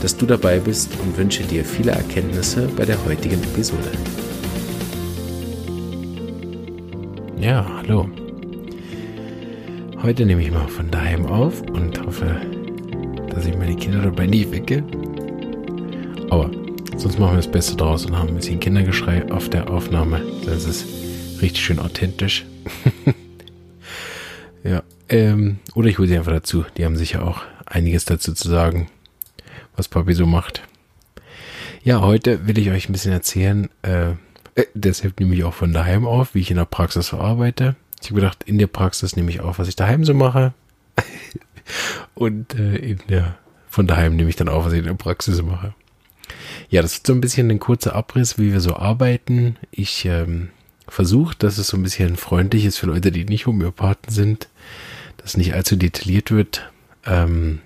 dass du dabei bist und wünsche dir viele Erkenntnisse bei der heutigen Episode. Ja, hallo. Heute nehme ich mal von daheim auf und hoffe, dass ich meine Kinder dabei nicht wecke. Aber sonst machen wir das Beste draus und haben ein bisschen Kindergeschrei auf der Aufnahme. Das ist richtig schön authentisch. ja, ähm, oder ich hole sie einfach dazu. Die haben sicher auch einiges dazu zu sagen was Papi so macht. Ja, heute will ich euch ein bisschen erzählen, äh, äh, deshalb nehme ich auch von daheim auf, wie ich in der Praxis verarbeite. Ich habe gedacht, in der Praxis nehme ich auf, was ich daheim so mache. Und äh, in der, von daheim nehme ich dann auf, was ich in der Praxis so mache. Ja, das ist so ein bisschen ein kurzer Abriss, wie wir so arbeiten. Ich ähm, versuche, dass es so ein bisschen freundlich ist für Leute, die nicht Homöopathen sind, dass nicht allzu detailliert wird. Ähm,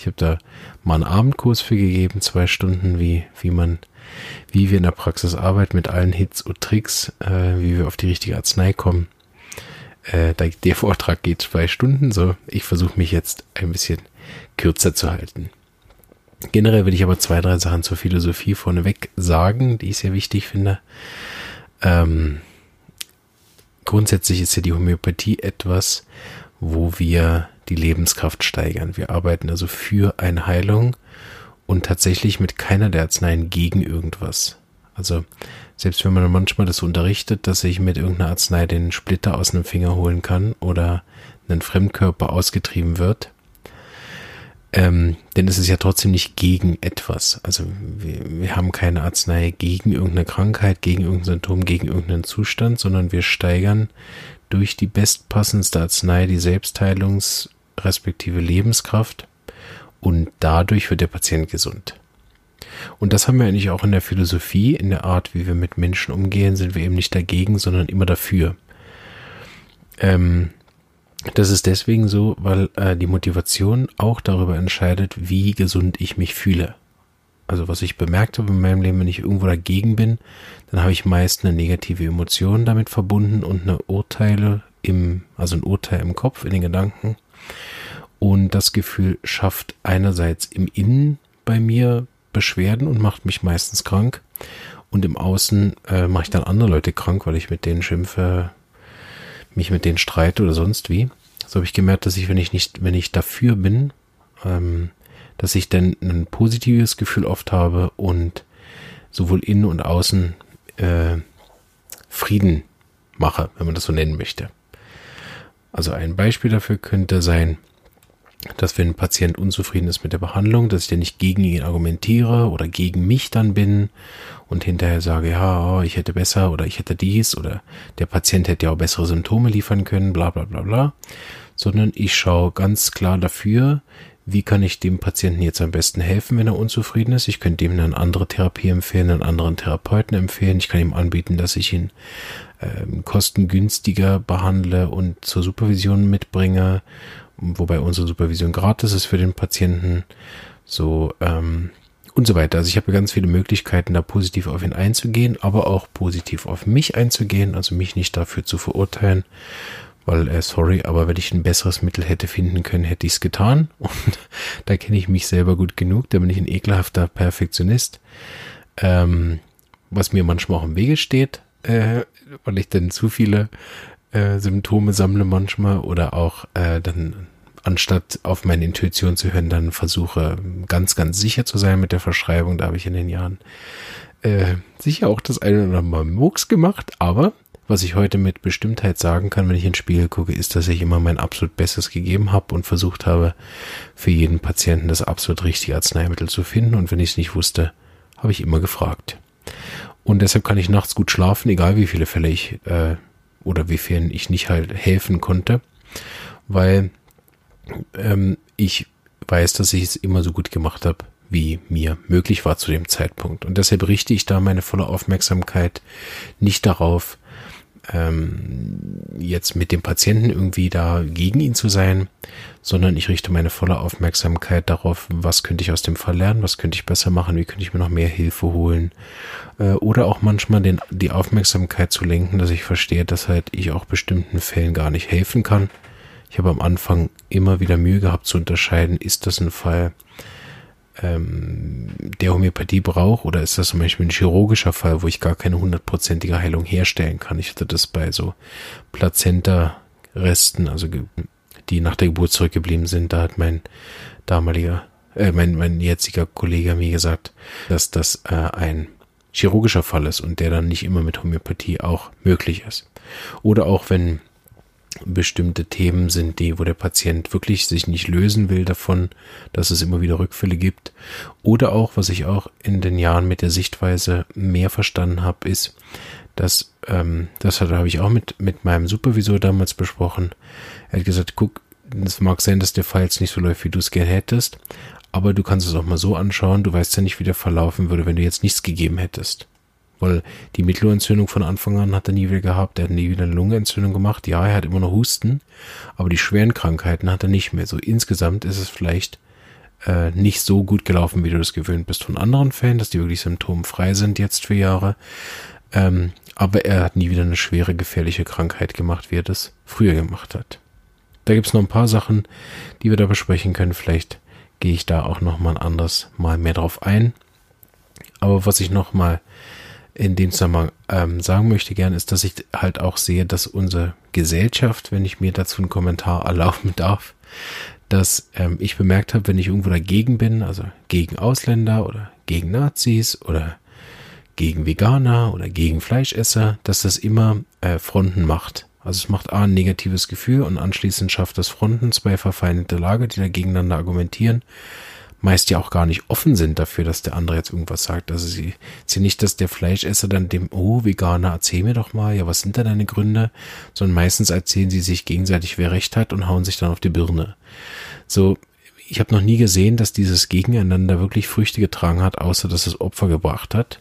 ich habe da mal einen Abendkurs für gegeben, zwei Stunden, wie, wie man, wie wir in der Praxis arbeiten mit allen Hits und Tricks, äh, wie wir auf die richtige Arznei kommen. Äh, der Vortrag geht zwei Stunden, so ich versuche mich jetzt ein bisschen kürzer zu halten. Generell will ich aber zwei, drei Sachen zur Philosophie vorneweg sagen, die ich sehr wichtig finde. Ähm, grundsätzlich ist ja die Homöopathie etwas, wo wir die Lebenskraft steigern. Wir arbeiten also für eine Heilung und tatsächlich mit keiner der Arzneien gegen irgendwas. Also selbst wenn man manchmal das unterrichtet, dass ich mit irgendeiner Arznei den Splitter aus einem Finger holen kann oder ein Fremdkörper ausgetrieben wird, ähm, denn es ist ja trotzdem nicht gegen etwas. Also wir, wir haben keine Arznei gegen irgendeine Krankheit, gegen irgendein Symptom, gegen irgendeinen Zustand, sondern wir steigern durch die bestpassendste Arznei die Selbstheilungs- respektive Lebenskraft und dadurch wird der Patient gesund. Und das haben wir eigentlich auch in der Philosophie, in der Art, wie wir mit Menschen umgehen, sind wir eben nicht dagegen, sondern immer dafür. Ähm, das ist deswegen so, weil äh, die Motivation auch darüber entscheidet, wie gesund ich mich fühle. Also was ich bemerkt habe in meinem Leben, wenn ich irgendwo dagegen bin, dann habe ich meist eine negative Emotion damit verbunden und eine Urteile im, also ein Urteil im Kopf, in den Gedanken. Und das Gefühl schafft einerseits im Innen bei mir Beschwerden und macht mich meistens krank. Und im Außen äh, mache ich dann andere Leute krank, weil ich mit denen schimpfe, mich mit denen streite oder sonst wie. So habe ich gemerkt, dass ich, wenn ich nicht, wenn ich dafür bin, ähm, dass ich dann ein positives Gefühl oft habe und sowohl innen und außen äh, Frieden mache, wenn man das so nennen möchte. Also ein Beispiel dafür könnte sein, dass wenn ein Patient unzufrieden ist mit der Behandlung, dass ich dann nicht gegen ihn argumentiere oder gegen mich dann bin und hinterher sage, ja, oh, ich hätte besser oder ich hätte dies oder der Patient hätte ja auch bessere Symptome liefern können, bla bla bla bla, sondern ich schaue ganz klar dafür, wie kann ich dem Patienten jetzt am besten helfen, wenn er unzufrieden ist. Ich könnte ihm eine andere Therapie empfehlen, einen anderen Therapeuten empfehlen. Ich kann ihm anbieten, dass ich ihn ähm, kostengünstiger behandle und zur Supervision mitbringe wobei unsere Supervision gratis ist für den Patienten, so ähm, und so weiter. Also ich habe ganz viele Möglichkeiten, da positiv auf ihn einzugehen, aber auch positiv auf mich einzugehen, also mich nicht dafür zu verurteilen, weil, äh, sorry, aber wenn ich ein besseres Mittel hätte finden können, hätte ich es getan. Und da kenne ich mich selber gut genug, da bin ich ein ekelhafter Perfektionist, ähm, was mir manchmal auch im Wege steht, äh, weil ich dann zu viele äh, Symptome sammle manchmal oder auch äh, dann anstatt auf meine Intuition zu hören, dann versuche ganz, ganz sicher zu sein mit der Verschreibung. Da habe ich in den Jahren äh, sicher auch das eine oder andere Mal Murks gemacht, aber was ich heute mit Bestimmtheit sagen kann, wenn ich ins Spiegel gucke, ist, dass ich immer mein absolut Bestes gegeben habe und versucht habe, für jeden Patienten das absolut richtige Arzneimittel zu finden. Und wenn ich es nicht wusste, habe ich immer gefragt. Und deshalb kann ich nachts gut schlafen, egal wie viele Fälle ich äh, oder wie vielen ich nicht halt helfen konnte, weil ähm, ich weiß, dass ich es immer so gut gemacht habe, wie mir möglich war zu dem Zeitpunkt. Und deshalb richte ich da meine volle Aufmerksamkeit nicht darauf, ähm, jetzt mit dem Patienten irgendwie da gegen ihn zu sein, sondern ich richte meine volle Aufmerksamkeit darauf, was könnte ich aus dem Fall lernen, was könnte ich besser machen, wie könnte ich mir noch mehr Hilfe holen äh, oder auch manchmal den, die Aufmerksamkeit zu lenken, dass ich verstehe, dass halt ich auch bestimmten Fällen gar nicht helfen kann. Ich habe am Anfang immer wieder Mühe gehabt zu unterscheiden, ist das ein Fall, ähm, der Homöopathie braucht oder ist das zum Beispiel ein chirurgischer Fall, wo ich gar keine hundertprozentige Heilung herstellen kann. Ich hatte das bei so Plazenta-Resten, also die nach der Geburt zurückgeblieben sind. Da hat mein damaliger, äh, mein, mein jetziger Kollege mir gesagt, dass das äh, ein chirurgischer Fall ist und der dann nicht immer mit Homöopathie auch möglich ist. Oder auch wenn bestimmte Themen sind, die, wo der Patient wirklich sich nicht lösen will davon, dass es immer wieder Rückfälle gibt. Oder auch, was ich auch in den Jahren mit der Sichtweise mehr verstanden habe, ist, dass, ähm, das habe ich auch mit, mit meinem Supervisor damals besprochen. Er hat gesagt, guck, es mag sein, dass der Fall jetzt nicht so läuft, wie du es gern hättest, aber du kannst es auch mal so anschauen, du weißt ja nicht, wie der verlaufen würde, wenn du jetzt nichts gegeben hättest. Weil die Mittelohrentzündung von Anfang an hat er nie wieder gehabt. Er hat nie wieder eine Lungenentzündung gemacht. Ja, er hat immer noch Husten, aber die schweren Krankheiten hat er nicht mehr. So insgesamt ist es vielleicht äh, nicht so gut gelaufen, wie du das gewöhnt bist von anderen Fällen, dass die wirklich symptomfrei sind jetzt für Jahre. Ähm, aber er hat nie wieder eine schwere, gefährliche Krankheit gemacht, wie er das früher gemacht hat. Da gibt's noch ein paar Sachen, die wir da besprechen können. Vielleicht gehe ich da auch noch mal ein Mal mehr drauf ein. Aber was ich noch mal in dem Zusammenhang ähm, sagen möchte gern, ist, dass ich halt auch sehe, dass unsere Gesellschaft, wenn ich mir dazu einen Kommentar erlauben darf, dass ähm, ich bemerkt habe, wenn ich irgendwo dagegen bin, also gegen Ausländer oder gegen Nazis oder gegen Veganer oder gegen Fleischesser, dass das immer äh, Fronten macht. Also es macht A ein negatives Gefühl und anschließend schafft das Fronten, zwei verfeindete Lager, die da gegeneinander argumentieren meist ja auch gar nicht offen sind dafür, dass der andere jetzt irgendwas sagt. Also sie ja nicht, dass der Fleischesser dann dem, oh, Veganer, erzähl mir doch mal, ja, was sind da deine Gründe? Sondern meistens erzählen sie sich gegenseitig, wer recht hat und hauen sich dann auf die Birne. So, ich habe noch nie gesehen, dass dieses Gegeneinander wirklich Früchte getragen hat, außer dass es Opfer gebracht hat.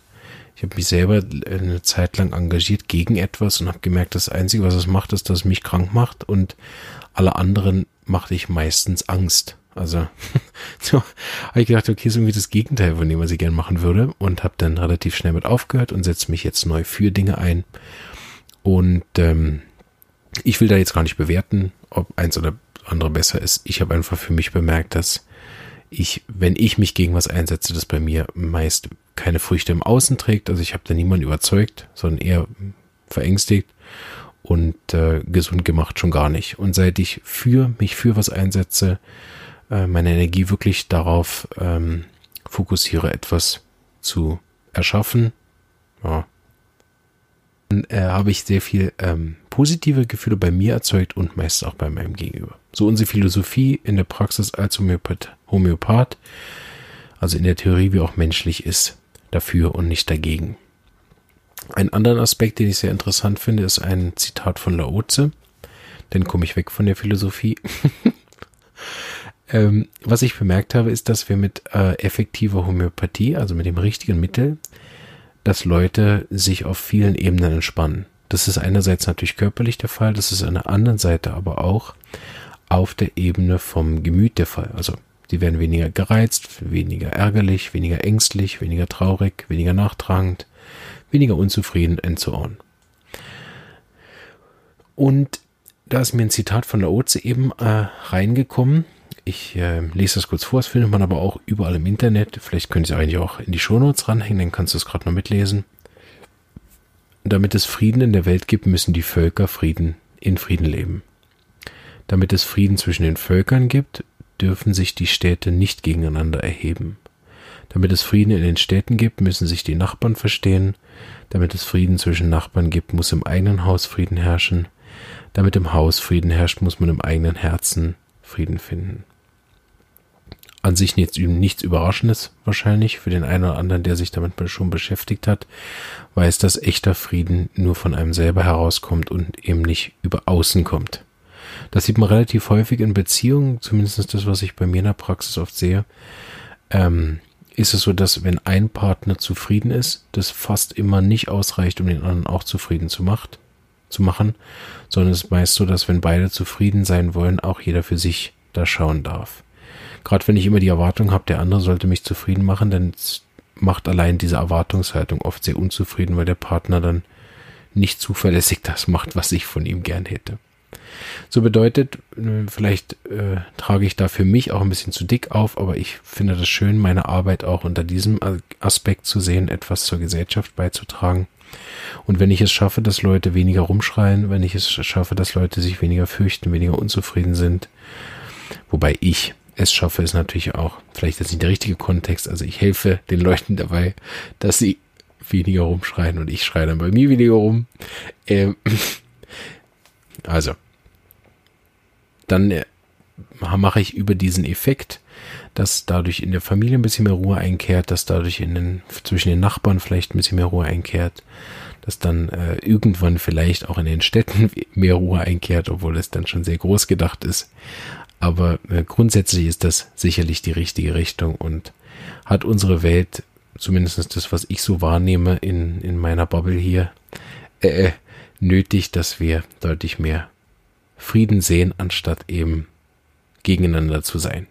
Ich habe mich selber eine Zeit lang engagiert gegen etwas und habe gemerkt, das Einzige, was es macht, ist, dass es mich krank macht und alle anderen machte ich meistens Angst. Also so habe ich gedacht, okay, ist irgendwie das Gegenteil von dem, was ich gerne machen würde und habe dann relativ schnell mit aufgehört und setze mich jetzt neu für Dinge ein. Und ähm, ich will da jetzt gar nicht bewerten, ob eins oder andere besser ist. Ich habe einfach für mich bemerkt, dass ich, wenn ich mich gegen was einsetze, das bei mir meist keine Früchte im Außen trägt. Also ich habe da niemanden überzeugt, sondern eher verängstigt und äh, gesund gemacht schon gar nicht. Und seit ich für mich für was einsetze, äh, meine Energie wirklich darauf ähm, fokussiere, etwas zu erschaffen, ja, dann äh, habe ich sehr viel ähm, positive Gefühle bei mir erzeugt und meist auch bei meinem Gegenüber. So unsere Philosophie in der Praxis als Homöopath, Homöopath, also in der Theorie wie auch menschlich ist, dafür und nicht dagegen. Ein anderer Aspekt, den ich sehr interessant finde, ist ein Zitat von Laoze. Dann komme ich weg von der Philosophie. Ähm, was ich bemerkt habe, ist, dass wir mit äh, effektiver Homöopathie, also mit dem richtigen Mittel, dass Leute sich auf vielen Ebenen entspannen. Das ist einerseits natürlich körperlich der Fall, das ist an der anderen Seite aber auch auf der Ebene vom Gemüt der Fall. Also die werden weniger gereizt, weniger ärgerlich, weniger ängstlich, weniger traurig, weniger nachtragend, weniger unzufrieden and so on. Und da ist mir ein Zitat von der Oze eben äh, reingekommen, ich äh, lese das kurz vor, das findet man aber auch überall im Internet. Vielleicht könnt ihr es eigentlich auch in die Shownotes ranhängen, dann kannst du es gerade noch mitlesen. Damit es Frieden in der Welt gibt, müssen die Völker Frieden in Frieden leben. Damit es Frieden zwischen den Völkern gibt, dürfen sich die Städte nicht gegeneinander erheben. Damit es Frieden in den Städten gibt, müssen sich die Nachbarn verstehen. Damit es Frieden zwischen Nachbarn gibt, muss im eigenen Haus Frieden herrschen. Damit im Haus Frieden herrscht, muss man im eigenen Herzen Frieden finden an sich nichts, nichts Überraschendes wahrscheinlich für den einen oder anderen, der sich damit schon beschäftigt hat, weiß, dass echter Frieden nur von einem selber herauskommt und eben nicht über außen kommt. Das sieht man relativ häufig in Beziehungen, zumindest das, was ich bei mir in der Praxis oft sehe. Ähm, ist es so, dass wenn ein Partner zufrieden ist, das fast immer nicht ausreicht, um den anderen auch zufrieden zu, macht, zu machen, sondern es ist meist so, dass wenn beide zufrieden sein wollen, auch jeder für sich da schauen darf. Gerade wenn ich immer die Erwartung habe, der andere sollte mich zufrieden machen, dann macht allein diese Erwartungshaltung oft sehr unzufrieden, weil der Partner dann nicht zuverlässig das macht, was ich von ihm gern hätte. So bedeutet, äh, vielleicht äh, trage ich da für mich auch ein bisschen zu dick auf, aber ich finde das schön, meine Arbeit auch unter diesem Aspekt zu sehen, etwas zur Gesellschaft beizutragen. Und wenn ich es schaffe, dass Leute weniger rumschreien, wenn ich es schaffe, dass Leute sich weniger fürchten, weniger unzufrieden sind, wobei ich es schaffe, ist natürlich auch, vielleicht ist nicht der richtige Kontext, also ich helfe den Leuten dabei, dass sie weniger rumschreien und ich schreie dann bei mir weniger rum. Ähm, also, dann äh, mache ich über diesen Effekt, dass dadurch in der Familie ein bisschen mehr Ruhe einkehrt, dass dadurch in den, zwischen den Nachbarn vielleicht ein bisschen mehr Ruhe einkehrt, dass dann äh, irgendwann vielleicht auch in den Städten mehr Ruhe einkehrt, obwohl es dann schon sehr groß gedacht ist. Aber äh, grundsätzlich ist das sicherlich die richtige Richtung und hat unsere Welt, zumindest das, was ich so wahrnehme in, in meiner Bubble hier, äh, äh nötig, dass wir deutlich mehr Frieden sehen, anstatt eben gegeneinander zu sein.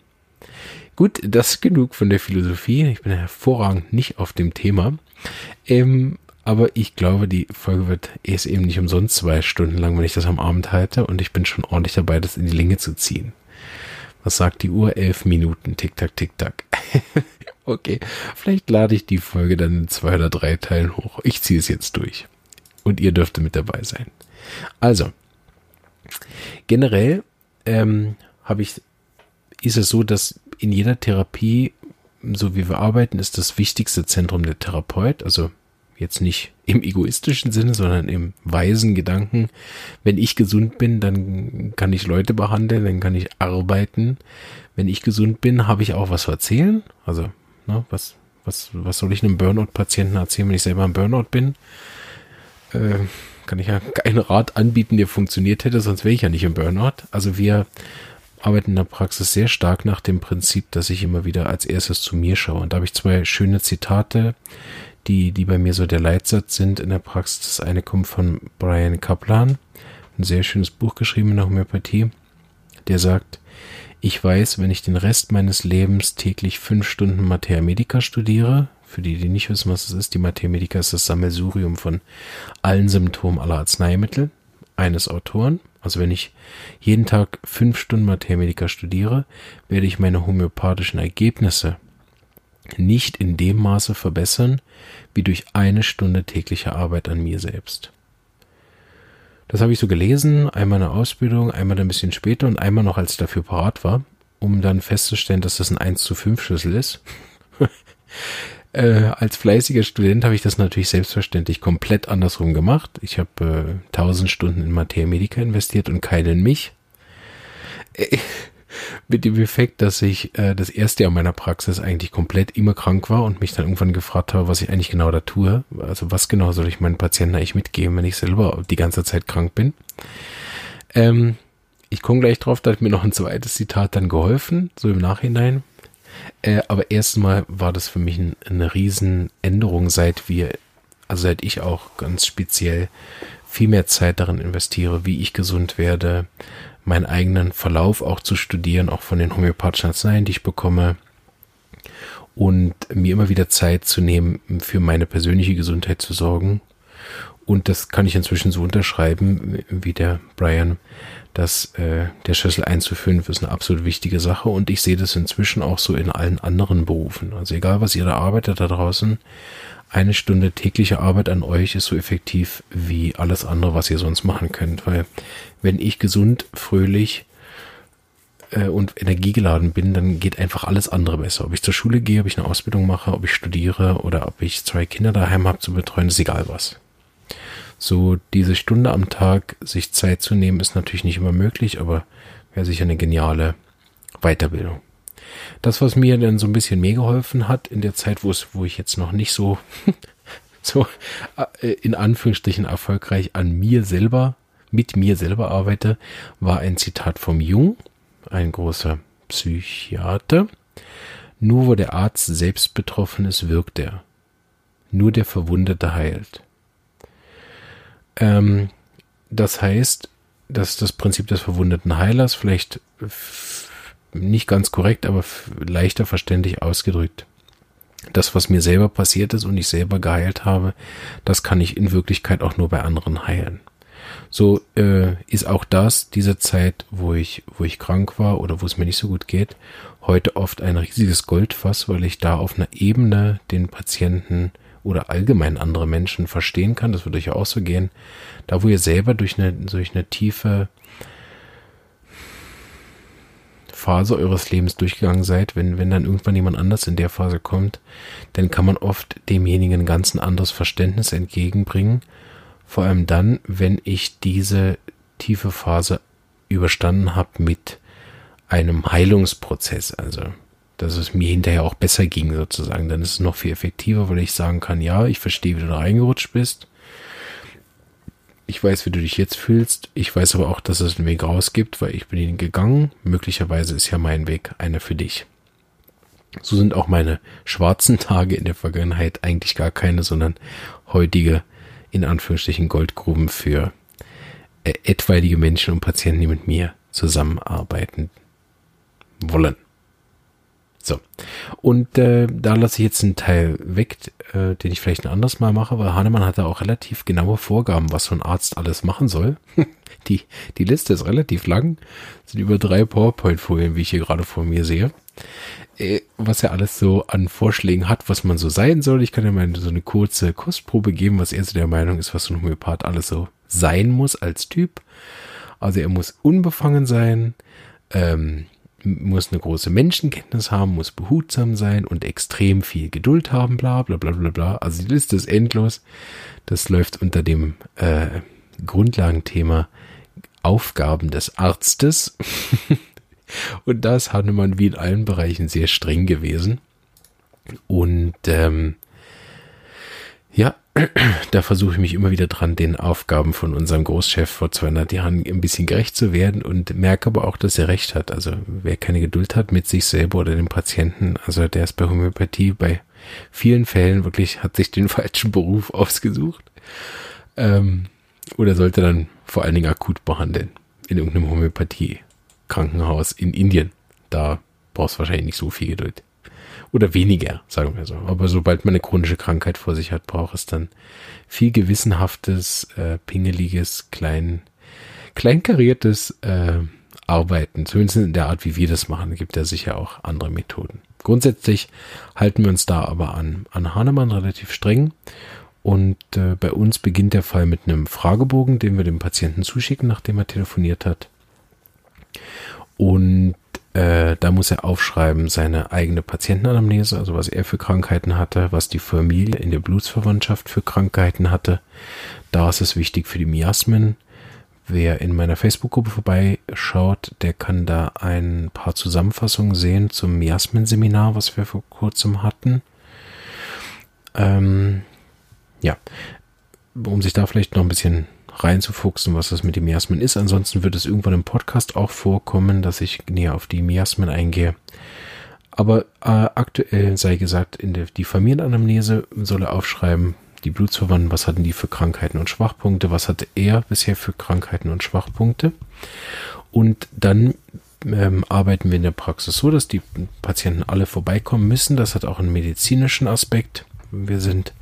Gut, das genug von der Philosophie. Ich bin hervorragend nicht auf dem Thema. Ähm, aber ich glaube, die Folge wird erst eben nicht umsonst zwei Stunden lang, wenn ich das am Abend halte. Und ich bin schon ordentlich dabei, das in die Länge zu ziehen. Was sagt die Uhr? Elf Minuten. Tick-Tack, Tick-Tack. okay, vielleicht lade ich die Folge dann in zwei oder drei Teilen hoch. Ich ziehe es jetzt durch. Und ihr dürfte mit dabei sein. Also, Generell ähm, habe ich, ist es so, dass in jeder Therapie, so wie wir arbeiten, ist das wichtigste Zentrum der Therapeut. Also jetzt nicht im egoistischen Sinne, sondern im weisen Gedanken. Wenn ich gesund bin, dann kann ich Leute behandeln, dann kann ich arbeiten. Wenn ich gesund bin, habe ich auch was zu erzählen. Also, ne, was, was, was soll ich einem Burnout-Patienten erzählen, wenn ich selber ein Burnout bin? Äh, kann ich ja keinen Rat anbieten, der funktioniert hätte, sonst wäre ich ja nicht im Burnout. Also wir arbeiten in der Praxis sehr stark nach dem Prinzip, dass ich immer wieder als erstes zu mir schaue. Und da habe ich zwei schöne Zitate, die, die bei mir so der Leitsatz sind in der Praxis. Das eine kommt von Brian Kaplan, ein sehr schönes Buch geschrieben in der Homöopathie, der sagt, ich weiß, wenn ich den Rest meines Lebens täglich fünf Stunden Materia Medica studiere, für die, die nicht wissen, was es ist, die Materia Medica ist das Sammelsurium von allen Symptomen aller Arzneimittel eines Autoren. Also wenn ich jeden Tag fünf Stunden Materia Medica studiere, werde ich meine homöopathischen Ergebnisse nicht in dem Maße verbessern, wie durch eine Stunde tägliche Arbeit an mir selbst. Das habe ich so gelesen, einmal in der Ausbildung, einmal ein bisschen später und einmal noch, als ich dafür parat war, um dann festzustellen, dass das ein 1 zu 5 Schlüssel ist. Äh, als fleißiger Student habe ich das natürlich selbstverständlich komplett andersrum gemacht. Ich habe äh, 1000 Stunden in Materia Medica investiert und keine in mich. Mit dem Effekt, dass ich äh, das erste Jahr meiner Praxis eigentlich komplett immer krank war und mich dann irgendwann gefragt habe, was ich eigentlich genau da tue. Also was genau soll ich meinen Patienten eigentlich mitgeben, wenn ich selber die ganze Zeit krank bin. Ähm, ich komme gleich drauf, da hat mir noch ein zweites Zitat dann geholfen, so im Nachhinein. Äh, aber erstmal war das für mich ein, eine Riesenänderung, seit wir, also seit ich auch ganz speziell viel mehr Zeit darin investiere, wie ich gesund werde, meinen eigenen Verlauf auch zu studieren, auch von den homöopathischen Arzneien, die ich bekomme und mir immer wieder Zeit zu nehmen, für meine persönliche Gesundheit zu sorgen. Und das kann ich inzwischen so unterschreiben, wie der Brian dass äh, der Schlüssel 1 zu 5 ist eine absolut wichtige Sache und ich sehe das inzwischen auch so in allen anderen Berufen. Also egal, was ihr da arbeitet da draußen, eine Stunde tägliche Arbeit an euch ist so effektiv wie alles andere, was ihr sonst machen könnt. Weil wenn ich gesund, fröhlich äh, und energiegeladen bin, dann geht einfach alles andere besser. Ob ich zur Schule gehe, ob ich eine Ausbildung mache, ob ich studiere oder ob ich zwei Kinder daheim habe zu betreuen, ist egal was. So diese Stunde am Tag sich Zeit zu nehmen, ist natürlich nicht immer möglich, aber wäre sicher eine geniale Weiterbildung. Das, was mir dann so ein bisschen mehr geholfen hat in der Zeit, wo es, wo ich jetzt noch nicht so, so äh, in Anführungsstrichen erfolgreich an mir selber, mit mir selber arbeite, war ein Zitat vom Jung, ein großer Psychiater, Nur wo der Arzt selbst betroffen ist, wirkt er. Nur der Verwundete heilt. Ähm, das heißt, dass das Prinzip des verwundeten Heilers vielleicht nicht ganz korrekt, aber leichter verständlich ausgedrückt. Das, was mir selber passiert ist und ich selber geheilt habe, das kann ich in Wirklichkeit auch nur bei anderen heilen. So äh, ist auch das diese Zeit, wo ich, wo ich krank war oder wo es mir nicht so gut geht, heute oft ein riesiges Goldfass, weil ich da auf einer Ebene den Patienten oder allgemein andere Menschen verstehen kann. Das würde euch auch so gehen. Da, wo ihr selber durch eine, durch eine tiefe Phase eures Lebens durchgegangen seid, wenn, wenn dann irgendwann jemand anders in der Phase kommt, dann kann man oft demjenigen ganz ein anderes Verständnis entgegenbringen. Vor allem dann, wenn ich diese tiefe Phase überstanden habe mit einem Heilungsprozess. Also dass es mir hinterher auch besser ging sozusagen. Dann ist es noch viel effektiver, weil ich sagen kann, ja, ich verstehe, wie du da reingerutscht bist. Ich weiß, wie du dich jetzt fühlst. Ich weiß aber auch, dass es einen Weg raus gibt, weil ich bin ihn gegangen. Möglicherweise ist ja mein Weg einer für dich. So sind auch meine schwarzen Tage in der Vergangenheit eigentlich gar keine, sondern heutige, in Anführungsstrichen, Goldgruben für äh, etwaige Menschen und Patienten, die mit mir zusammenarbeiten wollen. So. Und äh, da lasse ich jetzt einen Teil weg, äh, den ich vielleicht ein anderes Mal mache, weil Hahnemann hat da auch relativ genaue Vorgaben, was so ein Arzt alles machen soll. die, die Liste ist relativ lang, sind über drei PowerPoint-Folien, wie ich hier gerade vor mir sehe. Äh, was er alles so an Vorschlägen hat, was man so sein soll. Ich kann ja mal so eine kurze Kostprobe geben, was er so der Meinung ist, was so ein Homöopath alles so sein muss als Typ. Also er muss unbefangen sein, ähm, muss eine große Menschenkenntnis haben, muss behutsam sein und extrem viel Geduld haben, bla bla bla bla bla. Also die Liste ist endlos. Das läuft unter dem äh, Grundlagenthema Aufgaben des Arztes. und da ist Hannemann wie in allen Bereichen sehr streng gewesen. Und ähm, ja, da versuche ich mich immer wieder dran, den Aufgaben von unserem Großchef vor 200 Jahren ein bisschen gerecht zu werden und merke aber auch, dass er recht hat. Also wer keine Geduld hat mit sich selber oder dem Patienten, also der ist bei Homöopathie bei vielen Fällen wirklich, hat sich den falschen Beruf ausgesucht ähm, oder sollte dann vor allen Dingen akut behandeln in irgendeinem Homöopathie-Krankenhaus in Indien. Da brauchst du wahrscheinlich nicht so viel Geduld. Oder weniger, sagen wir so. Aber sobald man eine chronische Krankheit vor sich hat, braucht es dann viel gewissenhaftes, äh, pingeliges, klein, kleinkariertes äh, Arbeiten. Zumindest in der Art, wie wir das machen, gibt ja sicher auch andere Methoden. Grundsätzlich halten wir uns da aber an, an Hahnemann relativ streng. Und äh, bei uns beginnt der Fall mit einem Fragebogen, den wir dem Patienten zuschicken, nachdem er telefoniert hat. Und äh, da muss er aufschreiben seine eigene Patientenanamnese, also was er für Krankheiten hatte, was die Familie in der Blutsverwandtschaft für Krankheiten hatte. Da ist es wichtig für die Miasmen. Wer in meiner Facebook-Gruppe vorbeischaut, der kann da ein paar Zusammenfassungen sehen zum Miasmen-Seminar, was wir vor kurzem hatten. Ähm, ja, um sich da vielleicht noch ein bisschen reinzufuchsen, was das mit dem Miasmen ist. Ansonsten wird es irgendwann im Podcast auch vorkommen, dass ich näher auf die Miasmen eingehe. Aber äh, aktuell sei gesagt, in der die Familienanamnese soll er aufschreiben, die Blutsverwandten, was hatten die für Krankheiten und Schwachpunkte, was hatte er bisher für Krankheiten und Schwachpunkte. Und dann ähm, arbeiten wir in der Praxis so, dass die Patienten alle vorbeikommen müssen. Das hat auch einen medizinischen Aspekt. Wir sind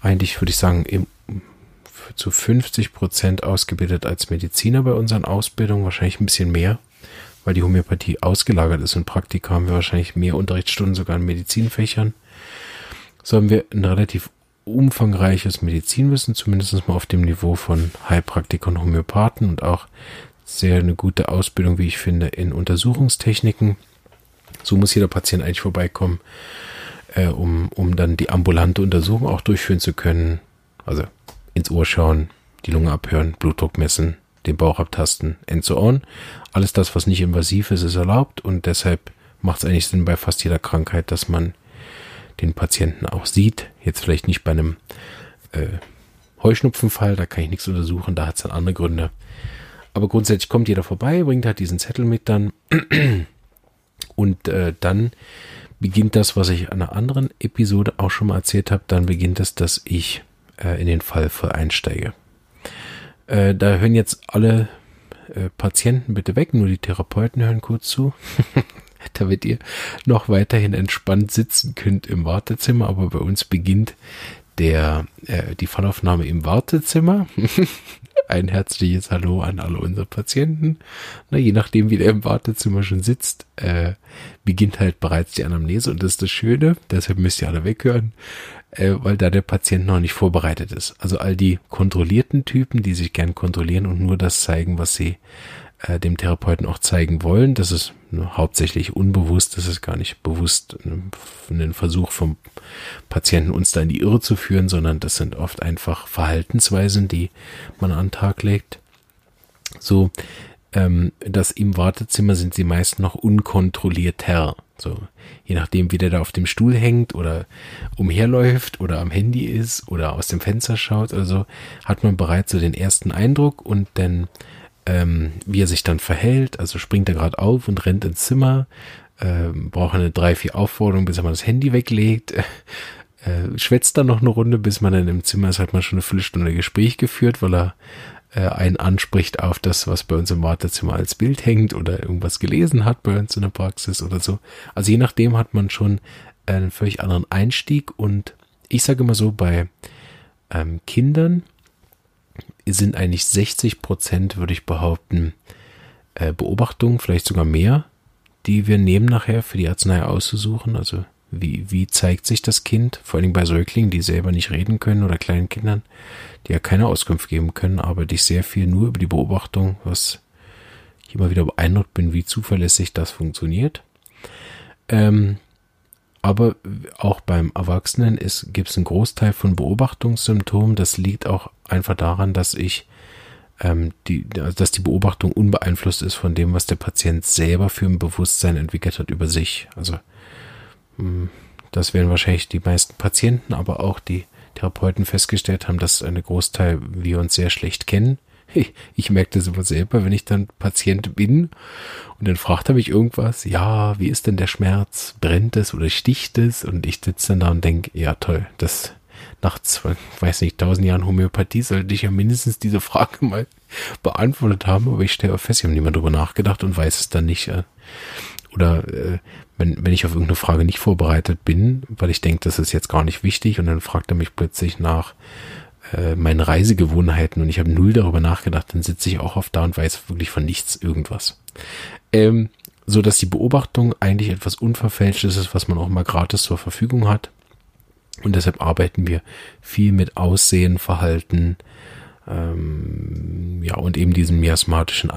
eigentlich, würde ich sagen, im zu 50 Prozent ausgebildet als Mediziner bei unseren Ausbildungen, wahrscheinlich ein bisschen mehr, weil die Homöopathie ausgelagert ist. Und Praktika haben wir wahrscheinlich mehr Unterrichtsstunden sogar in Medizinfächern. So haben wir ein relativ umfangreiches Medizinwissen, zumindest mal auf dem Niveau von Heilpraktikern und Homöopathen und auch sehr eine gute Ausbildung, wie ich finde, in Untersuchungstechniken. So muss jeder Patient eigentlich vorbeikommen, äh, um, um dann die ambulante Untersuchung auch durchführen zu können. Also ins Ohr schauen, die Lunge abhören, Blutdruck messen, den Bauch abtasten, and so on. Alles das, was nicht invasiv ist, ist erlaubt und deshalb macht es eigentlich Sinn bei fast jeder Krankheit, dass man den Patienten auch sieht. Jetzt vielleicht nicht bei einem äh, Heuschnupfenfall, da kann ich nichts untersuchen, da hat es dann andere Gründe. Aber grundsätzlich kommt jeder vorbei, bringt halt diesen Zettel mit dann und äh, dann beginnt das, was ich an einer anderen Episode auch schon mal erzählt habe, dann beginnt es, dass ich äh, in den Fall einsteige. Äh, da hören jetzt alle äh, Patienten bitte weg, nur die Therapeuten hören kurz zu. damit ihr noch weiterhin entspannt sitzen könnt im Wartezimmer. Aber bei uns beginnt der, äh, die Fallaufnahme im Wartezimmer. Ein herzliches Hallo an alle unsere Patienten. Na, je nachdem, wie der im Wartezimmer schon sitzt, äh, beginnt halt bereits die Anamnese und das ist das Schöne, deshalb müsst ihr alle weghören, äh, weil da der Patient noch nicht vorbereitet ist. Also all die kontrollierten Typen, die sich gern kontrollieren und nur das zeigen, was sie äh, dem Therapeuten auch zeigen wollen. Das ist ne, hauptsächlich unbewusst, das ist gar nicht bewusst äh, ein Versuch vom Patienten, uns da in die Irre zu führen, sondern das sind oft einfach Verhaltensweisen, die man an den Tag legt. So, ähm, dass im Wartezimmer sind sie meist noch unkontrollierter. So, je nachdem, wie der da auf dem Stuhl hängt oder umherläuft oder am Handy ist oder aus dem Fenster schaut oder so, hat man bereits so den ersten Eindruck und dann ähm, wie er sich dann verhält. Also springt er gerade auf und rennt ins Zimmer, ähm, braucht eine drei, vier Aufforderungen, bis er mal das Handy weglegt. Äh, schwätzt dann noch eine Runde, bis man dann im Zimmer ist, hat man schon eine Viertelstunde Gespräch geführt, weil er äh, einen anspricht auf das, was bei uns im Wartezimmer als Bild hängt oder irgendwas gelesen hat bei uns in der Praxis oder so. Also je nachdem hat man schon einen völlig anderen Einstieg und ich sage immer so, bei ähm, Kindern sind eigentlich 60 Prozent, würde ich behaupten, äh, Beobachtungen, vielleicht sogar mehr, die wir nehmen nachher für die Arznei auszusuchen. Also wie, wie zeigt sich das Kind, vor allem bei Säuglingen, die selber nicht reden können oder kleinen Kindern, die ja keine Auskunft geben können, arbeite ich sehr viel nur über die Beobachtung, was ich immer wieder beeindruckt bin, wie zuverlässig das funktioniert. Ähm, aber auch beim Erwachsenen gibt es einen Großteil von Beobachtungssymptomen. Das liegt auch einfach daran, dass ich ähm, die, dass die Beobachtung unbeeinflusst ist von dem, was der Patient selber für ein Bewusstsein entwickelt hat über sich. Also das werden wahrscheinlich die meisten Patienten, aber auch die Therapeuten festgestellt haben, dass eine Großteil wir uns sehr schlecht kennen ich merke das immer selber, wenn ich dann Patient bin und dann fragt er mich irgendwas, ja, wie ist denn der Schmerz? Brennt es oder sticht es? Und ich sitze dann da und denke, ja toll, das nach zwei, weiß nicht, tausend Jahren Homöopathie sollte ich ja mindestens diese Frage mal beantwortet haben, aber ich stelle fest, ich habe niemand drüber nachgedacht und weiß es dann nicht. Oder äh, wenn, wenn ich auf irgendeine Frage nicht vorbereitet bin, weil ich denke, das ist jetzt gar nicht wichtig und dann fragt er mich plötzlich nach, äh, meinen Reisegewohnheiten und ich habe null darüber nachgedacht, dann sitze ich auch oft da und weiß wirklich von nichts irgendwas. Ähm, so dass die Beobachtung eigentlich etwas Unverfälschtes ist, was man auch mal gratis zur Verfügung hat. Und deshalb arbeiten wir viel mit Aussehen, Verhalten, ähm, ja, und eben diesen miasmatischen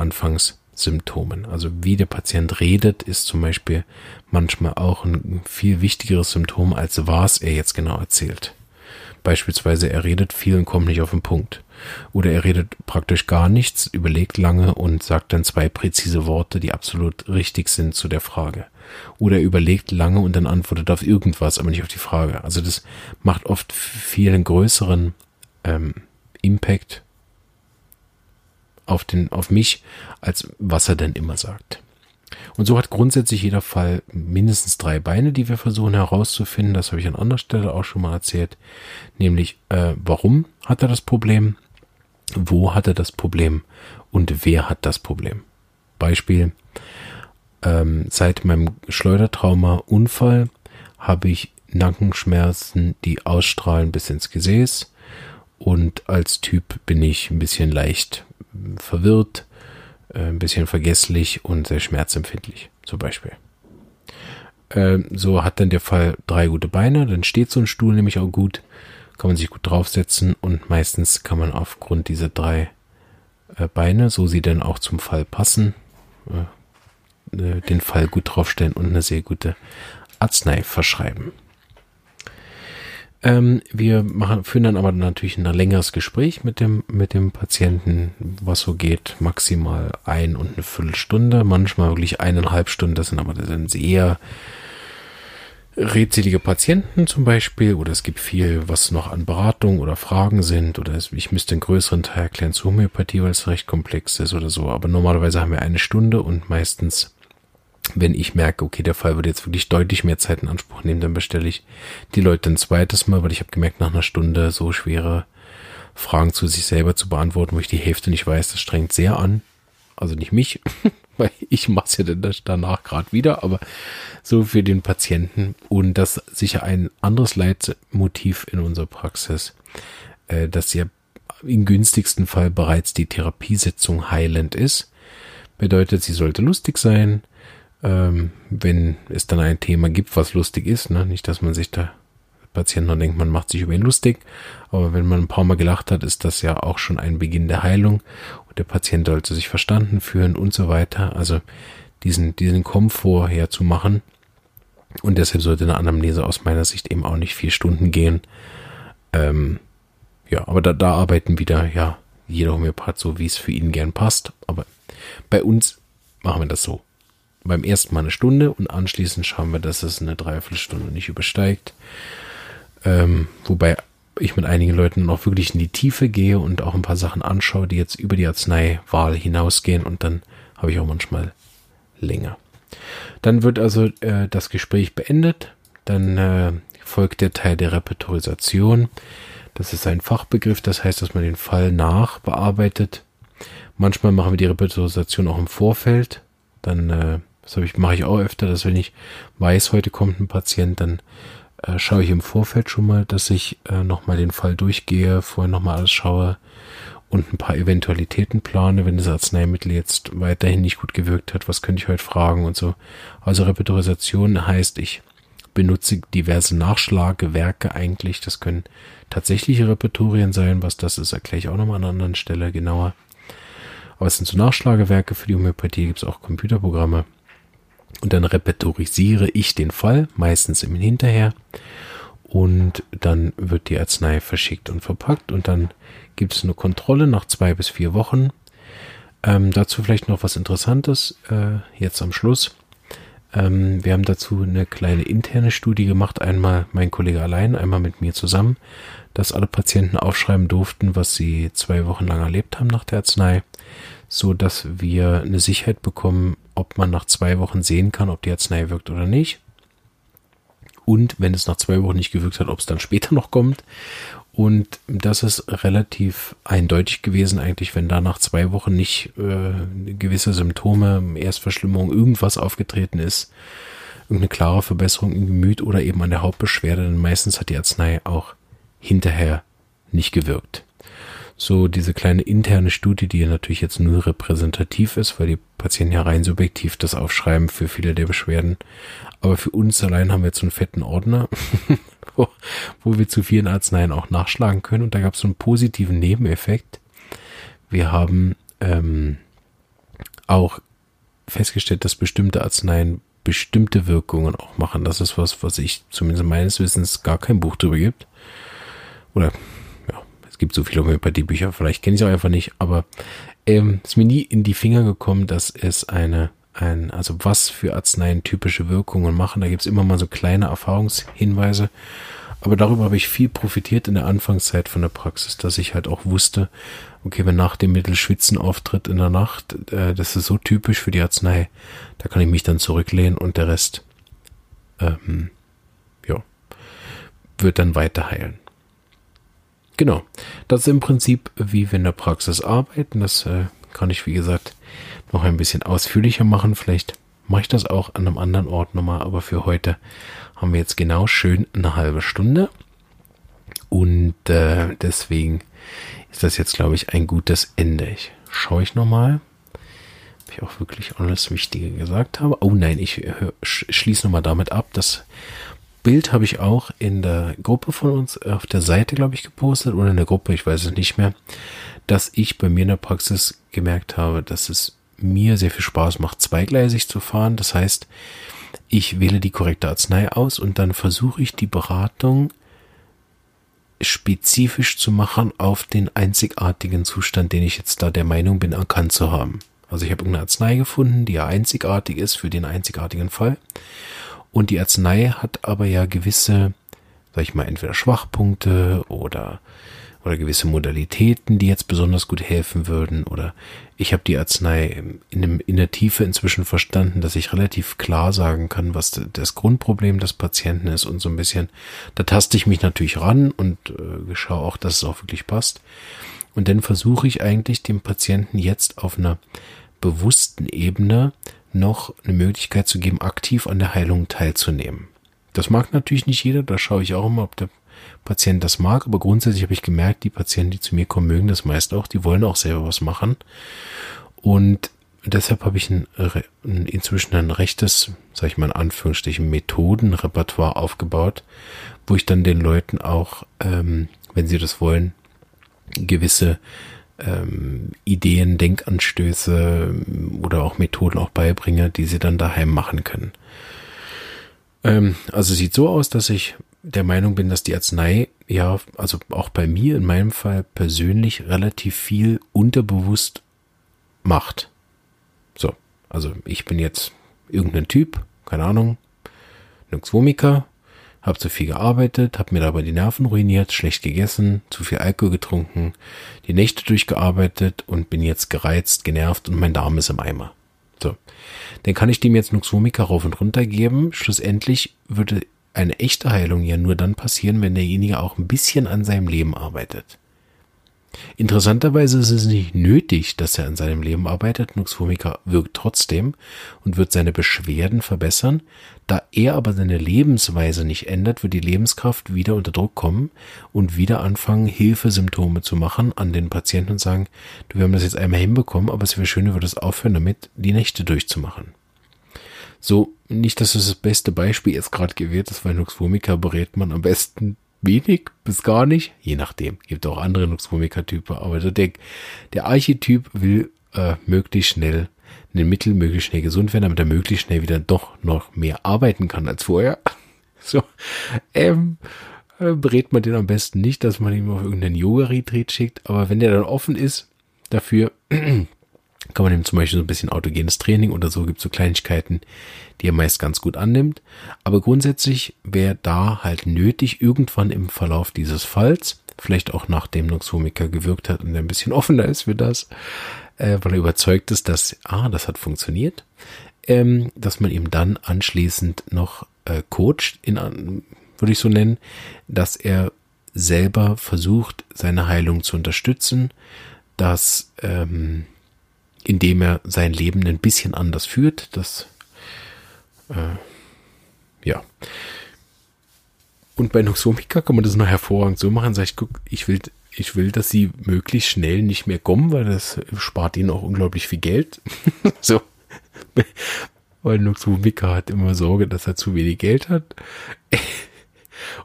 Anfangssymptomen. Also wie der Patient redet, ist zum Beispiel manchmal auch ein viel wichtigeres Symptom, als was er jetzt genau erzählt. Beispielsweise er redet viel und kommt nicht auf den Punkt. Oder er redet praktisch gar nichts, überlegt lange und sagt dann zwei präzise Worte, die absolut richtig sind zu der Frage. Oder er überlegt lange und dann antwortet auf irgendwas, aber nicht auf die Frage. Also das macht oft viel größeren ähm, Impact auf den, auf mich, als was er denn immer sagt. Und so hat grundsätzlich jeder Fall mindestens drei Beine, die wir versuchen herauszufinden. Das habe ich an anderer Stelle auch schon mal erzählt. Nämlich, äh, warum hat er das Problem? Wo hat er das Problem? Und wer hat das Problem? Beispiel, ähm, seit meinem Schleudertrauma-Unfall habe ich Nackenschmerzen, die ausstrahlen bis ins Gesäß. Und als Typ bin ich ein bisschen leicht verwirrt, äh, ein bisschen vergesslich und sehr schmerzempfindlich, zum Beispiel. Ähm, so hat dann der Fall drei gute Beine, dann steht so ein Stuhl nämlich auch gut, kann man sich gut draufsetzen und meistens kann man aufgrund dieser drei äh, Beine, so sie dann auch zum Fall passen, äh, den Fall gut draufstellen und eine sehr gute Arznei verschreiben. Ähm, wir machen, führen dann aber natürlich ein längeres Gespräch mit dem, mit dem Patienten, was so geht, maximal ein und eine Viertelstunde, manchmal wirklich eineinhalb Stunden, das sind aber das sind sehr redselige Patienten zum Beispiel, oder es gibt viel, was noch an Beratung oder Fragen sind, oder ich müsste einen größeren Teil erklären zur Homöopathie, weil es recht komplex ist oder so, aber normalerweise haben wir eine Stunde und meistens wenn ich merke, okay, der Fall würde jetzt wirklich deutlich mehr Zeit in Anspruch nehmen, dann bestelle ich die Leute ein zweites Mal, weil ich habe gemerkt, nach einer Stunde so schwere Fragen zu sich selber zu beantworten, wo ich die Hälfte nicht weiß, das strengt sehr an. Also nicht mich, weil ich mache es ja dann danach gerade wieder, aber so für den Patienten. Und das sicher ein anderes Leitmotiv in unserer Praxis, äh, dass ja im günstigsten Fall bereits die Therapiesitzung heilend ist. Bedeutet, sie sollte lustig sein, ähm, wenn es dann ein Thema gibt, was lustig ist. Ne? Nicht, dass man sich da Patient dann denkt, man macht sich über ihn lustig. Aber wenn man ein paar Mal gelacht hat, ist das ja auch schon ein Beginn der Heilung. Und der Patient sollte sich verstanden fühlen und so weiter. Also diesen, diesen Komfort herzumachen. Und deshalb sollte eine Anamnese aus meiner Sicht eben auch nicht vier Stunden gehen. Ähm, ja, aber da, da arbeiten wieder, ja, jeder Homöopath so, wie es für ihn gern passt. Aber bei uns machen wir das so beim ersten Mal eine Stunde und anschließend schauen wir, dass es eine Dreiviertelstunde nicht übersteigt. Ähm, wobei ich mit einigen Leuten noch wirklich in die Tiefe gehe und auch ein paar Sachen anschaue, die jetzt über die Arzneiwahl hinausgehen und dann habe ich auch manchmal länger. Dann wird also äh, das Gespräch beendet, dann äh, folgt der Teil der Repertorisation. Das ist ein Fachbegriff, das heißt, dass man den Fall nachbearbeitet. Manchmal machen wir die Repertorisation auch im Vorfeld. Dann äh, das habe ich, mache ich auch öfter, dass wenn ich weiß, heute kommt ein Patient, dann äh, schaue ich im Vorfeld schon mal, dass ich äh, nochmal den Fall durchgehe, vorher nochmal alles schaue und ein paar Eventualitäten plane, wenn das Arzneimittel jetzt weiterhin nicht gut gewirkt hat, was könnte ich heute fragen und so. Also Repertorisation heißt, ich benutze diverse Nachschlagewerke eigentlich. Das können tatsächliche Repertorien sein. Was das ist, erkläre ich auch nochmal an einer anderen Stelle genauer. Aber es sind so Nachschlagewerke für die Homöopathie, gibt es auch Computerprogramme. Und dann repertorisiere ich den Fall, meistens im Hinterher. Und dann wird die Arznei verschickt und verpackt. Und dann gibt es eine Kontrolle nach zwei bis vier Wochen. Ähm, dazu vielleicht noch was Interessantes äh, jetzt am Schluss. Ähm, wir haben dazu eine kleine interne Studie gemacht, einmal mein Kollege allein, einmal mit mir zusammen, dass alle Patienten aufschreiben durften, was sie zwei Wochen lang erlebt haben nach der Arznei, so dass wir eine Sicherheit bekommen, ob man nach zwei Wochen sehen kann, ob die Arznei wirkt oder nicht. Und wenn es nach zwei Wochen nicht gewirkt hat, ob es dann später noch kommt. Und das ist relativ eindeutig gewesen eigentlich, wenn da nach zwei Wochen nicht äh, gewisse Symptome, Erstverschlimmung, irgendwas aufgetreten ist, irgendeine klare Verbesserung im Gemüt oder eben an der Hauptbeschwerde, dann meistens hat die Arznei auch hinterher nicht gewirkt so diese kleine interne Studie, die natürlich jetzt nur repräsentativ ist, weil die Patienten ja rein subjektiv das aufschreiben für viele der Beschwerden. Aber für uns allein haben wir jetzt einen fetten Ordner, wo, wo wir zu vielen Arzneien auch nachschlagen können. Und da gab es so einen positiven Nebeneffekt. Wir haben ähm, auch festgestellt, dass bestimmte Arzneien bestimmte Wirkungen auch machen. Das ist was, was ich zumindest meines Wissens gar kein Buch darüber gibt. Oder es gibt so viele Homöopathiebücher, vielleicht kenne ich es auch einfach nicht, aber ähm, ist mir nie in die Finger gekommen, dass es eine, ein, also was für Arzneien typische Wirkungen machen. Da gibt es immer mal so kleine Erfahrungshinweise. Aber darüber habe ich viel profitiert in der Anfangszeit von der Praxis, dass ich halt auch wusste, okay, wenn nach dem Mittel Schwitzen auftritt in der Nacht, äh, das ist so typisch für die Arznei, da kann ich mich dann zurücklehnen und der Rest, ähm, ja, wird dann weiter heilen. Genau. Das ist im Prinzip, wie wir in der Praxis arbeiten. Das äh, kann ich, wie gesagt, noch ein bisschen ausführlicher machen. Vielleicht mache ich das auch an einem anderen Ort nochmal, aber für heute haben wir jetzt genau schön eine halbe Stunde. Und äh, deswegen ist das jetzt, glaube ich, ein gutes Ende. Ich schaue ich nochmal, ob ich auch wirklich alles Wichtige gesagt habe. Oh nein, ich äh, schließe nochmal damit ab, dass Bild habe ich auch in der Gruppe von uns auf der Seite, glaube ich, gepostet oder in der Gruppe, ich weiß es nicht mehr, dass ich bei mir in der Praxis gemerkt habe, dass es mir sehr viel Spaß macht, zweigleisig zu fahren. Das heißt, ich wähle die korrekte Arznei aus und dann versuche ich die Beratung spezifisch zu machen auf den einzigartigen Zustand, den ich jetzt da der Meinung bin, erkannt zu haben. Also ich habe irgendeine Arznei gefunden, die ja einzigartig ist für den einzigartigen Fall. Und die Arznei hat aber ja gewisse, sag ich mal, entweder Schwachpunkte oder, oder gewisse Modalitäten, die jetzt besonders gut helfen würden oder ich habe die Arznei in, dem, in der Tiefe inzwischen verstanden, dass ich relativ klar sagen kann, was das Grundproblem des Patienten ist und so ein bisschen, da taste ich mich natürlich ran und äh, schaue auch, dass es auch wirklich passt. Und dann versuche ich eigentlich dem Patienten jetzt auf einer bewussten Ebene noch eine Möglichkeit zu geben, aktiv an der Heilung teilzunehmen. Das mag natürlich nicht jeder, da schaue ich auch immer, ob der Patient das mag, aber grundsätzlich habe ich gemerkt, die Patienten, die zu mir kommen, mögen das meist auch, die wollen auch selber was machen. Und deshalb habe ich ein, ein, inzwischen ein rechtes, sage ich mal in Anführungsstrichen, Methodenrepertoire aufgebaut, wo ich dann den Leuten auch, ähm, wenn sie das wollen, gewisse ähm, Ideen, Denkanstöße oder auch Methoden auch beibringe, die sie dann daheim machen können. Ähm, also sieht so aus, dass ich der Meinung bin, dass die Arznei ja, also auch bei mir in meinem Fall persönlich relativ viel unterbewusst macht. So, also ich bin jetzt irgendein Typ, keine Ahnung, Nux-Vomiker, habe zu viel gearbeitet, habe mir dabei die Nerven ruiniert, schlecht gegessen, zu viel Alkohol getrunken, die Nächte durchgearbeitet und bin jetzt gereizt, genervt und mein Darm ist im Eimer. So, dann kann ich dem jetzt Nux Vomica rauf und runter geben. Schlussendlich würde eine echte Heilung ja nur dann passieren, wenn derjenige auch ein bisschen an seinem Leben arbeitet. Interessanterweise ist es nicht nötig, dass er an seinem Leben arbeitet. Nux vomica wirkt trotzdem und wird seine Beschwerden verbessern. Da er aber seine Lebensweise nicht ändert, wird die Lebenskraft wieder unter Druck kommen und wieder anfangen, Hilfesymptome zu machen an den Patienten und sagen, du, wir haben das jetzt einmal hinbekommen, aber es wäre schön, du würdest aufhören damit, die Nächte durchzumachen. So, nicht, dass es das beste Beispiel jetzt gerade gewählt ist, weil Nux vomica berät man am besten wenig bis gar nicht, je nachdem. Gibt auch andere Nuxvomica-Typen, aber der, der Archetyp will äh, möglichst schnell ein Mittel möglichst schnell gesund werden, damit er möglichst schnell wieder doch noch mehr arbeiten kann als vorher. So, ähm, äh, berät man den am besten nicht, dass man ihm auf irgendeinen Yoga-Retreat schickt, aber wenn der dann offen ist dafür, kann man ihm zum Beispiel so ein bisschen autogenes Training oder so, gibt so Kleinigkeiten, die er meist ganz gut annimmt. Aber grundsätzlich wäre da halt nötig, irgendwann im Verlauf dieses Falls, vielleicht auch nachdem Noxomica gewirkt hat und er ein bisschen offener ist für das, äh, weil er überzeugt ist, dass, ah, das hat funktioniert, ähm, dass man ihm dann anschließend noch äh, coacht, in, würde ich so nennen, dass er selber versucht, seine Heilung zu unterstützen, dass ähm, indem er sein Leben ein bisschen anders führt. Das, äh, ja. Und bei Noxomica kann man das noch hervorragend so machen. Sag ich, guck, ich will, ich will, dass sie möglichst schnell nicht mehr kommen, weil das spart ihnen auch unglaublich viel Geld. so. Weil Noxomica hat immer Sorge, dass er zu wenig Geld hat.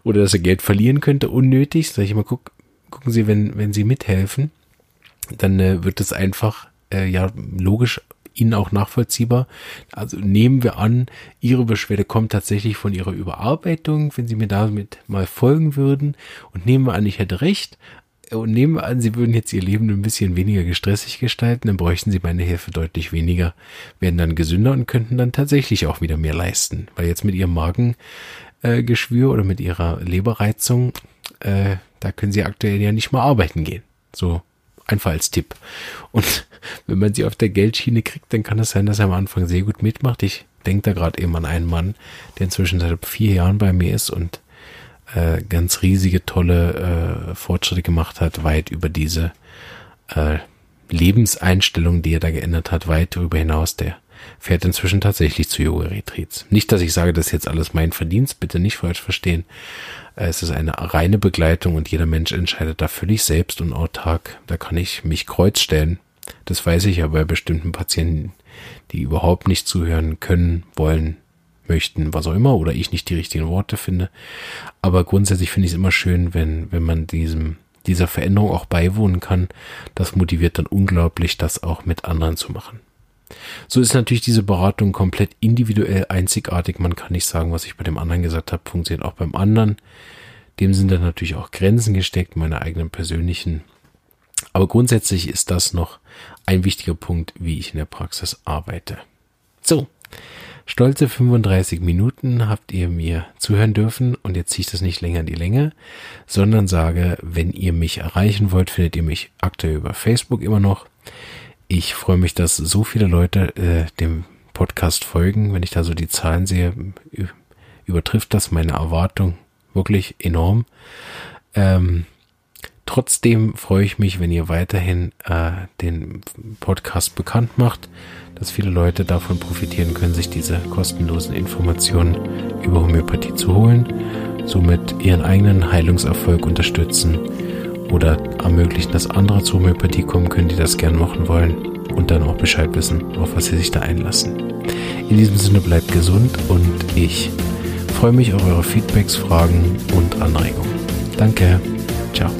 Oder dass er Geld verlieren könnte, unnötig. Sag ich immer, guck, gucken Sie, wenn, wenn Sie mithelfen, dann äh, wird es einfach äh, ja logisch Ihnen auch nachvollziehbar. Also nehmen wir an, Ihre Beschwerde kommt tatsächlich von Ihrer Überarbeitung, wenn Sie mir damit mal folgen würden. Und nehmen wir an, ich hätte recht. Und nehmen wir an, Sie würden jetzt Ihr Leben ein bisschen weniger gestressig gestalten, dann bräuchten Sie meine Hilfe deutlich weniger, werden dann gesünder und könnten dann tatsächlich auch wieder mehr leisten. Weil jetzt mit Ihrem Magengeschwür äh, oder mit Ihrer Leberreizung, äh, da können Sie aktuell ja nicht mal arbeiten gehen. So einfach als Tipp. Und wenn man sie auf der Geldschiene kriegt, dann kann es sein, dass er am Anfang sehr gut mitmacht. Ich denke da gerade eben an einen Mann, der inzwischen seit vier Jahren bei mir ist und äh, ganz riesige, tolle äh, Fortschritte gemacht hat, weit über diese äh, Lebenseinstellung, die er da geändert hat, weit darüber hinaus. Der fährt inzwischen tatsächlich zu Yoga-Retreats. Nicht, dass ich sage, das ist jetzt alles mein Verdienst, bitte nicht falsch verstehen. Es ist eine reine Begleitung und jeder Mensch entscheidet da völlig selbst und autark. Da kann ich mich kreuz stellen. Das weiß ich ja bei bestimmten Patienten, die überhaupt nicht zuhören können, wollen, möchten, was auch immer, oder ich nicht die richtigen Worte finde. Aber grundsätzlich finde ich es immer schön, wenn, wenn man diesem, dieser Veränderung auch beiwohnen kann. Das motiviert dann unglaublich, das auch mit anderen zu machen. So ist natürlich diese Beratung komplett individuell einzigartig. Man kann nicht sagen, was ich bei dem anderen gesagt habe, funktioniert auch beim anderen. Dem sind dann natürlich auch Grenzen gesteckt, meine eigenen persönlichen. Aber grundsätzlich ist das noch ein wichtiger Punkt, wie ich in der Praxis arbeite. So, Stolze 35 Minuten habt ihr mir zuhören dürfen und jetzt ziehe ich das nicht länger in die Länge, sondern sage, wenn ihr mich erreichen wollt, findet ihr mich aktuell über Facebook immer noch. Ich freue mich, dass so viele Leute äh, dem Podcast folgen. Wenn ich da so die Zahlen sehe, übertrifft das meine Erwartung wirklich enorm. Ähm, trotzdem freue ich mich, wenn ihr weiterhin äh, den Podcast bekannt macht, dass viele Leute davon profitieren können, sich diese kostenlosen Informationen über Homöopathie zu holen, somit ihren eigenen Heilungserfolg unterstützen oder ermöglichen, dass andere zur Homöopathie kommen können, die das gern machen wollen und dann auch Bescheid wissen, auf was sie sich da einlassen. In diesem Sinne bleibt gesund und ich freue mich auf eure Feedbacks, Fragen und Anregungen. Danke. Ciao.